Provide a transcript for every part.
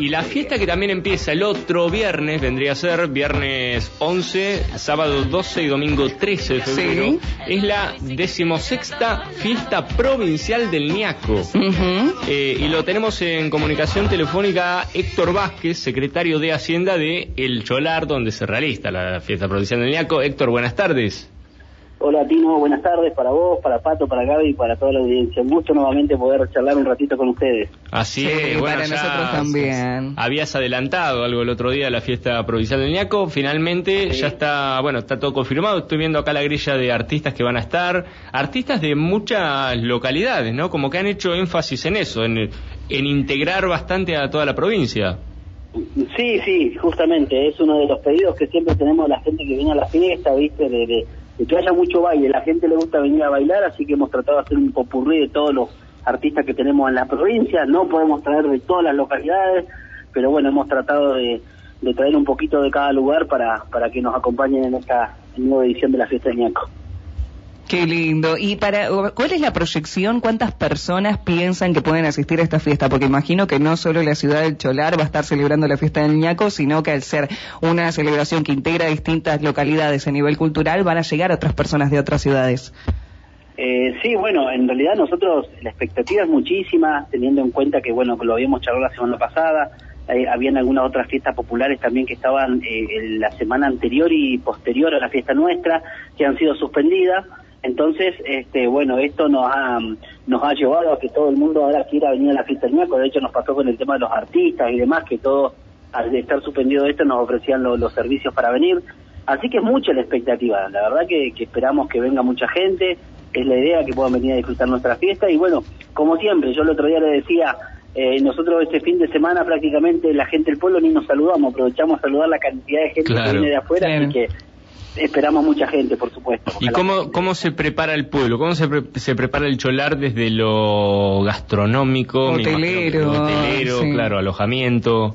Y la fiesta que también empieza el otro viernes, vendría a ser viernes 11, sábado 12 y domingo 13 de febrero, Sí. es la decimosexta fiesta provincial del Niaco. Eh, y lo tenemos en comunicación telefónica Héctor Vázquez, secretario de Hacienda de El Cholar, donde se realiza la fiesta provincial del Niaco. Héctor, buenas tardes. Hola Tino, buenas tardes para vos, para Pato, para Gaby y para toda la audiencia. Un gusto nuevamente poder charlar un ratito con ustedes. Así Sí, es, bueno, para ya nosotros también. Habías adelantado algo el otro día de la fiesta provincial del Niaco. Finalmente Sí. ya está, bueno, está todo confirmado. Estoy viendo acá la grilla de artistas que van a estar. Artistas de muchas localidades, ¿no? Como que han hecho énfasis en eso, en, en integrar bastante a toda la provincia. Sí, sí, justamente, es uno de los pedidos que siempre tenemos la gente que viene a la fiesta, ¿viste? De, de- de que haya mucho baile. La gente le gusta venir a bailar, así que hemos tratado de hacer un popurrí de todos los artistas que tenemos en la provincia. No podemos traer de todas las localidades, pero bueno, hemos tratado de, traer un poquito de cada lugar para, para que nos acompañen en esta nueva edición de la fiesta de Ñaco. Qué lindo. ¿Y para cuál es la proyección? ¿Cuántas personas piensan que pueden asistir a esta fiesta? Porque imagino que no solo la ciudad del Cholar va a estar celebrando la fiesta del ñaco, sino que al ser una celebración que integra distintas localidades a nivel cultural, van a llegar otras personas de otras ciudades. Eh, sí, bueno, en realidad nosotros la expectativa es muchísima, teniendo en cuenta que, bueno, lo habíamos charlado la semana pasada, eh, habían algunas otras fiestas populares también que estaban eh, en la semana anterior y posterior a la fiesta nuestra, que han sido suspendidas. Entonces, este, bueno, esto nos ha, nos ha llevado a que todo el mundo ahora quiera venir a la fiesta del ñaco. De hecho, nos pasó con el tema de los artistas y demás, que todos, al estar suspendido esto, nos ofrecían lo- los servicios para venir. Así que es mucha la expectativa. La verdad que, que esperamos que venga mucha gente. Es la idea que puedan venir a disfrutar nuestra fiesta. Y bueno, como siempre, yo el otro día le decía, eh, nosotros este fin de semana prácticamente la gente del pueblo ni nos saludamos. Aprovechamos a saludar la cantidad de gente Claro. que viene de afuera. Así que esperamos mucha gente, por supuesto. ¿Y cómo, cómo se prepara el pueblo? ¿Cómo se, pre- se prepara el cholar desde lo gastronómico? Hotelero, hotelero, sí. claro, alojamiento.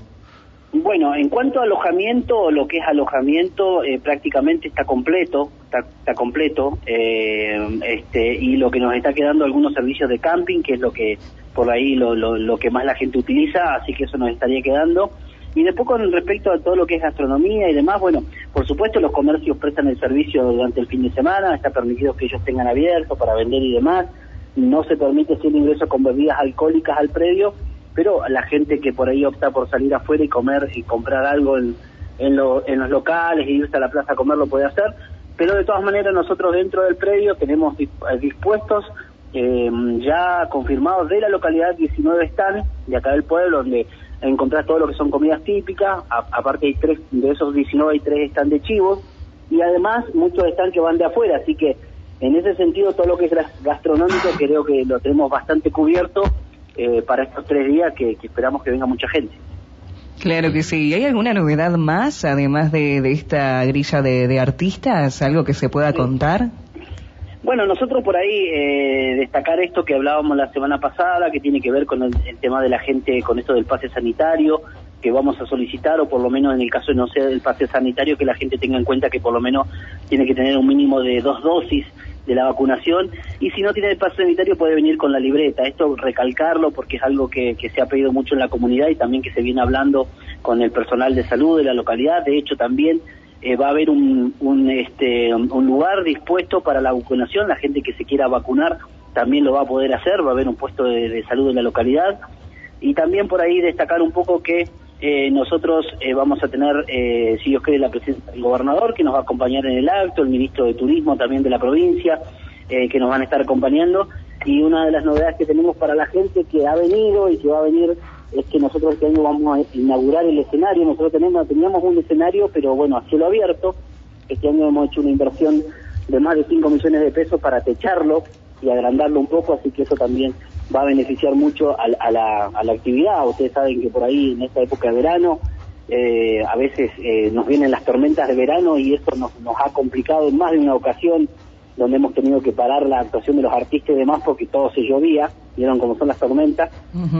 Bueno, en cuanto a alojamiento, lo que es alojamiento eh, prácticamente está completo, está, está completo, eh, este, y lo que nos está quedando algunos servicios de camping, que es lo que por ahí lo, lo, lo que más la gente utiliza, así que eso nos estaría quedando. Y después con respecto a todo lo que es gastronomía y demás, bueno, por supuesto los comercios prestan el servicio durante el fin de semana, está permitido que ellos tengan abierto para vender y demás, no se permite sin ingreso con bebidas alcohólicas al predio, pero la gente que por ahí opta por salir afuera y comer y comprar algo en, en, en los locales y irse a la plaza a comer lo puede hacer, pero de todas maneras nosotros dentro del predio tenemos eh, dispuestos eh, ya confirmados de la localidad 19 están de acá del pueblo donde encontrás todo lo que son comidas típicas, a- aparte hay tres, de esos 19 hay tres están de chivos y además muchos están que van de afuera, así que en ese sentido todo lo que es gas- gastronómico creo que lo tenemos bastante cubierto eh, para estos tres días que, que esperamos que venga mucha gente. Claro que sí. ¿Y ¿Hay alguna novedad más, además de, de esta grilla de, de artistas? ¿Algo que se pueda contar? Bueno, nosotros por ahí eh, destacar esto que hablábamos la semana pasada, que tiene que ver con el, el tema de la gente, con esto del pase sanitario, que vamos a solicitar, o por lo menos en el caso de no ser del pase sanitario, que la gente tenga en cuenta que por lo menos tiene que tener un mínimo de dos dosis de la vacunación, y si no tiene el pase sanitario puede venir con la libreta. Esto recalcarlo porque es algo que, que se ha pedido mucho en la comunidad y también que se viene hablando con el personal de salud de la localidad. De hecho, también eh, va a haber un, un, este, un lugar dispuesto para la vacunación, la gente que se quiera vacunar también lo va a poder hacer, va a haber un puesto de, salud en la localidad. Y también por ahí destacar un poco que eh, nosotros eh, vamos a tener, eh, si Dios quiere, la presencia del gobernador que nos va a acompañar en el acto, el ministro de Turismo también de la provincia, eh, que nos van a estar acompañando. Y una de las novedades que tenemos para la gente que ha venido y que va a venir es que nosotros este año vamos a inaugurar el escenario. Nosotros tenemos, teníamos un escenario, pero bueno, a cielo abierto. Este año hemos hecho una inversión de más de 5 millones de pesos para techarlo y agrandarlo un poco, así que eso también va a beneficiar mucho a, a la, a la actividad. Ustedes saben que por ahí en esta época de verano eh, a veces eh, nos vienen las tormentas de verano y eso nos, nos ha complicado en más de una ocasión donde hemos tenido que parar la actuación de los artistas y demás porque todo se llovía, vieron cómo son las tormentas,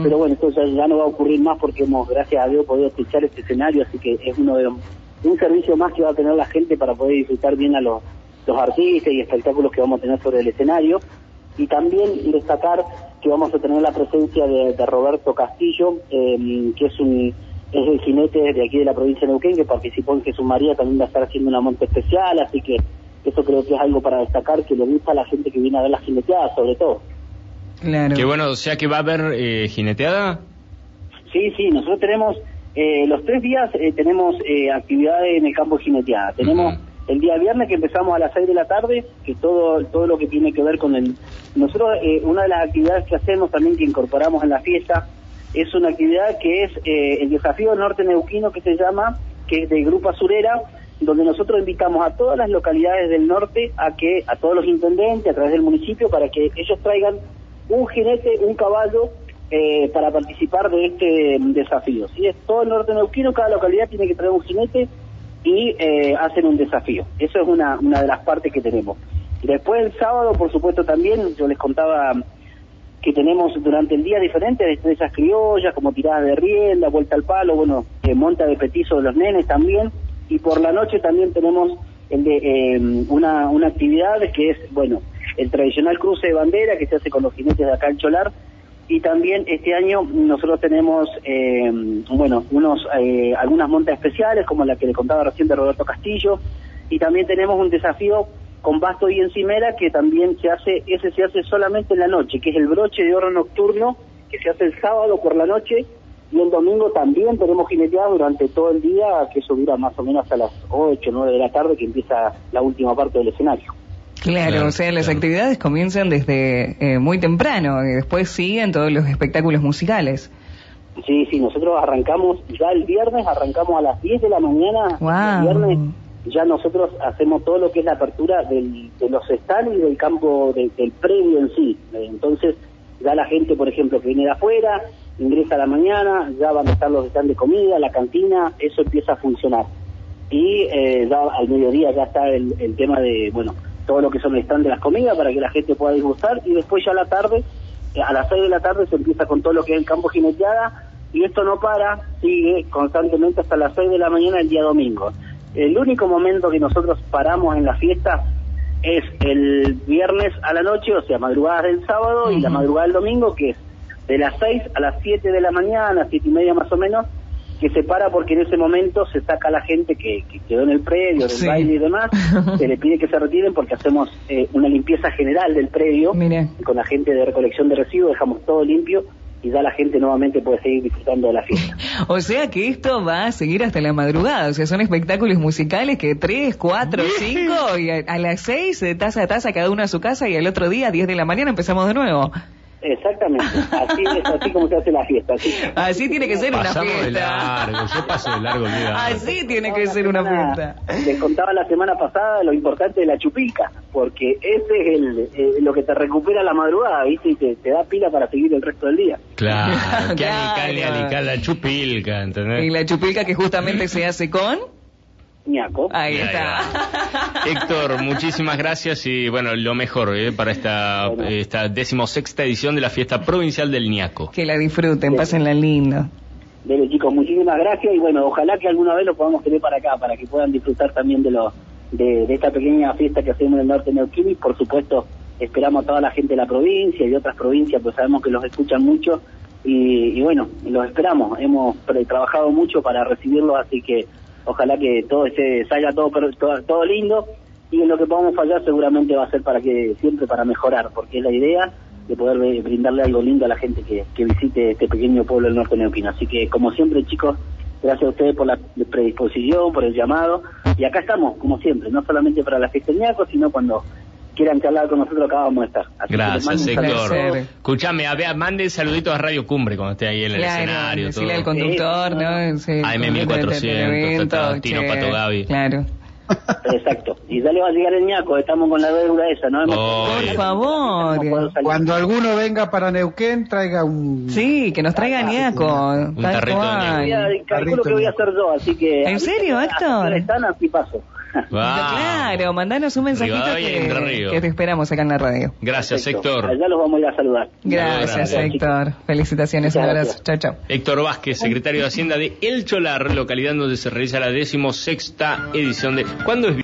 pero bueno, esto ya, ya no va a ocurrir más porque hemos, gracias a Dios, podido techar este escenario, así que es uno de un servicio más que va a tener la gente para poder disfrutar bien a los, los artistas y espectáculos que vamos a tener sobre el escenario. Y también destacar que vamos a tener la presencia de, de Roberto Castillo, eh, que es un es el jinete de aquí de la provincia de Neuquén que participó en Jesús María, también va a estar haciendo una monta especial, así que eso creo que es algo para destacar que le gusta a la gente que viene a ver las jineteadas, sobre todo. Claro. Que bueno, o sea que va a haber eh, jineteada. Sí, sí, nosotros tenemos eh, los tres días eh, tenemos eh, actividades en el campo de jineteada. Tenemos el día viernes que empezamos a las 6 de la tarde, que todo todo lo que tiene que ver con el... Nosotros, eh, una de las actividades que hacemos también, que incorporamos en la fiesta, es una actividad que es eh, el desafío norte neuquino que se llama, que es de Grupo Azurera, donde nosotros invitamos a todas las localidades del norte a que, a todos los intendentes, a través del municipio, para que ellos traigan un jinete, un caballo, eh, para participar de este mm, desafío. Si es todo el norte neuquino, cada localidad tiene que traer un jinete y eh, hacen un desafío. Eso es una, una de las partes que tenemos. Después el sábado, por supuesto, también, yo les contaba que tenemos durante el día diferentes destrezas criollas, como tiradas de rienda, vuelta al palo, bueno, eh, monta de petizo de los nenes también, y por la noche también tenemos el de, eh, una, una actividad que es, bueno, el tradicional cruce de bandera que se hace con los jinetes de acá en Cholar, y también este año nosotros tenemos, eh, bueno, unos eh, algunas montas especiales, como la que le contaba recién de Roberto Castillo, y también tenemos un desafío con basto y encimera que también se hace, ese se hace solamente en la noche, que es el broche de oro nocturno, que se hace el sábado por la noche, y el domingo también tenemos jineteada durante todo el día, que eso dura más o menos hasta las 8 o 9 de la tarde, que empieza la última parte del escenario. Claro, o sea, las actividades comienzan desde eh, muy temprano y después siguen todos los espectáculos musicales. Sí, sí, nosotros arrancamos ya el viernes, arrancamos a las 10 de la mañana. El viernes ya nosotros hacemos todo lo que es la apertura del, de los stands y del campo del predio en sí. Entonces, ya la gente, por ejemplo, que viene de afuera, ingresa a la mañana, ya van a estar los stands de comida, la cantina, eso empieza a funcionar. Y eh, ya al mediodía ya está el, el tema de, bueno, todo lo que son el stand de las comidas para que la gente pueda disgustar. Y después ya a la tarde, eh, a las 6 de la tarde se empieza con todo lo que es el campo jineteada y esto no para, sigue constantemente hasta las 6 de la mañana el día domingo. El único momento que nosotros paramos en la fiesta es el viernes a la noche, o sea, madrugadas del sábado y la madrugada del domingo, que es de las 6 a las 7 de la mañana, 7 y media más o menos, que se para porque en ese momento se saca a la gente que, quedó en el predio, del baile y demás, se le pide que se retiren porque hacemos eh, una limpieza general del predio, con la gente de recolección de residuos dejamos todo limpio y ya la gente nuevamente puede seguir disfrutando de la fiesta. o sea que esto va a seguir hasta la madrugada, o sea, son espectáculos musicales que 3, 4, 5 y a, las 6 de taza a taza cada uno a su casa y al otro día, 10 de la mañana, empezamos de nuevo. Exactamente, así es así como se hace la fiesta. Así, tiene que ser una fiesta. De largo, yo paso de largo Así tiene que ser una fiesta. Les contaba la semana pasada lo importante de la chupilca, porque ese es el, eh, lo que te recupera la madrugada, ¿viste? Y te, da pila para seguir el resto del día. Claro, que claro. la chupilca, ¿entendés? Y la chupilca que justamente se hace con... Ahí está. Héctor, muchísimas gracias y bueno, lo mejor eh, para esta, esta decimosexta edición de la fiesta provincial del ñaco. Que la disfruten, pásenla lindo. Dele chicos, muchísimas gracias y bueno, ojalá que alguna vez lo podamos tener para acá, para que puedan disfrutar también de, lo, de, esta pequeña fiesta que hacemos en el norte de Neuquén y por supuesto esperamos a toda la gente de la provincia y de otras provincias, pues sabemos que los escuchan mucho y, y bueno, los esperamos, hemos trabajado mucho para recibirlos, así que ojalá que todo esté, salga todo, todo, todo lindo y en lo que podamos fallar seguramente va a ser para que siempre para mejorar, porque es la idea de poder brindarle algo lindo a la gente que, que visite este pequeño pueblo del norte neoquino. Así que como siempre chicos, gracias a ustedes por la predisposición, por el llamado y acá estamos como siempre, no solamente para la fiesta sino cuando quieran charlar con nosotros, acá vamos a estar. Gracias, Héctor. Escuchame, mande saluditos a Radio Cumbre cuando esté ahí en el escenario. Decirle al conductor, ¿no? Sí, AM1400, Tino Pato Gaby. Claro. Exacto. Y ya le va a llegar el ñaco, estamos con la deuda esa, ¿no? Por favor. Cuando alguno venga para Neuquén, traiga un... Sí, que nos traiga ñaco. Un tarrito de Calculo que voy a hacer yo, así que... ¿En serio, Héctor? Están así paso. Claro, mandanos un mensajito que, te esperamos acá en la radio. Gracias, Héctor. Allá los vamos a ir a saludar. Gracias, Héctor. Felicitaciones, un abrazo. Chao, chao. Héctor Vázquez, secretario de Hacienda de El Cholar, localidad donde se realiza la decimosexta edición de... ¿Cuándo es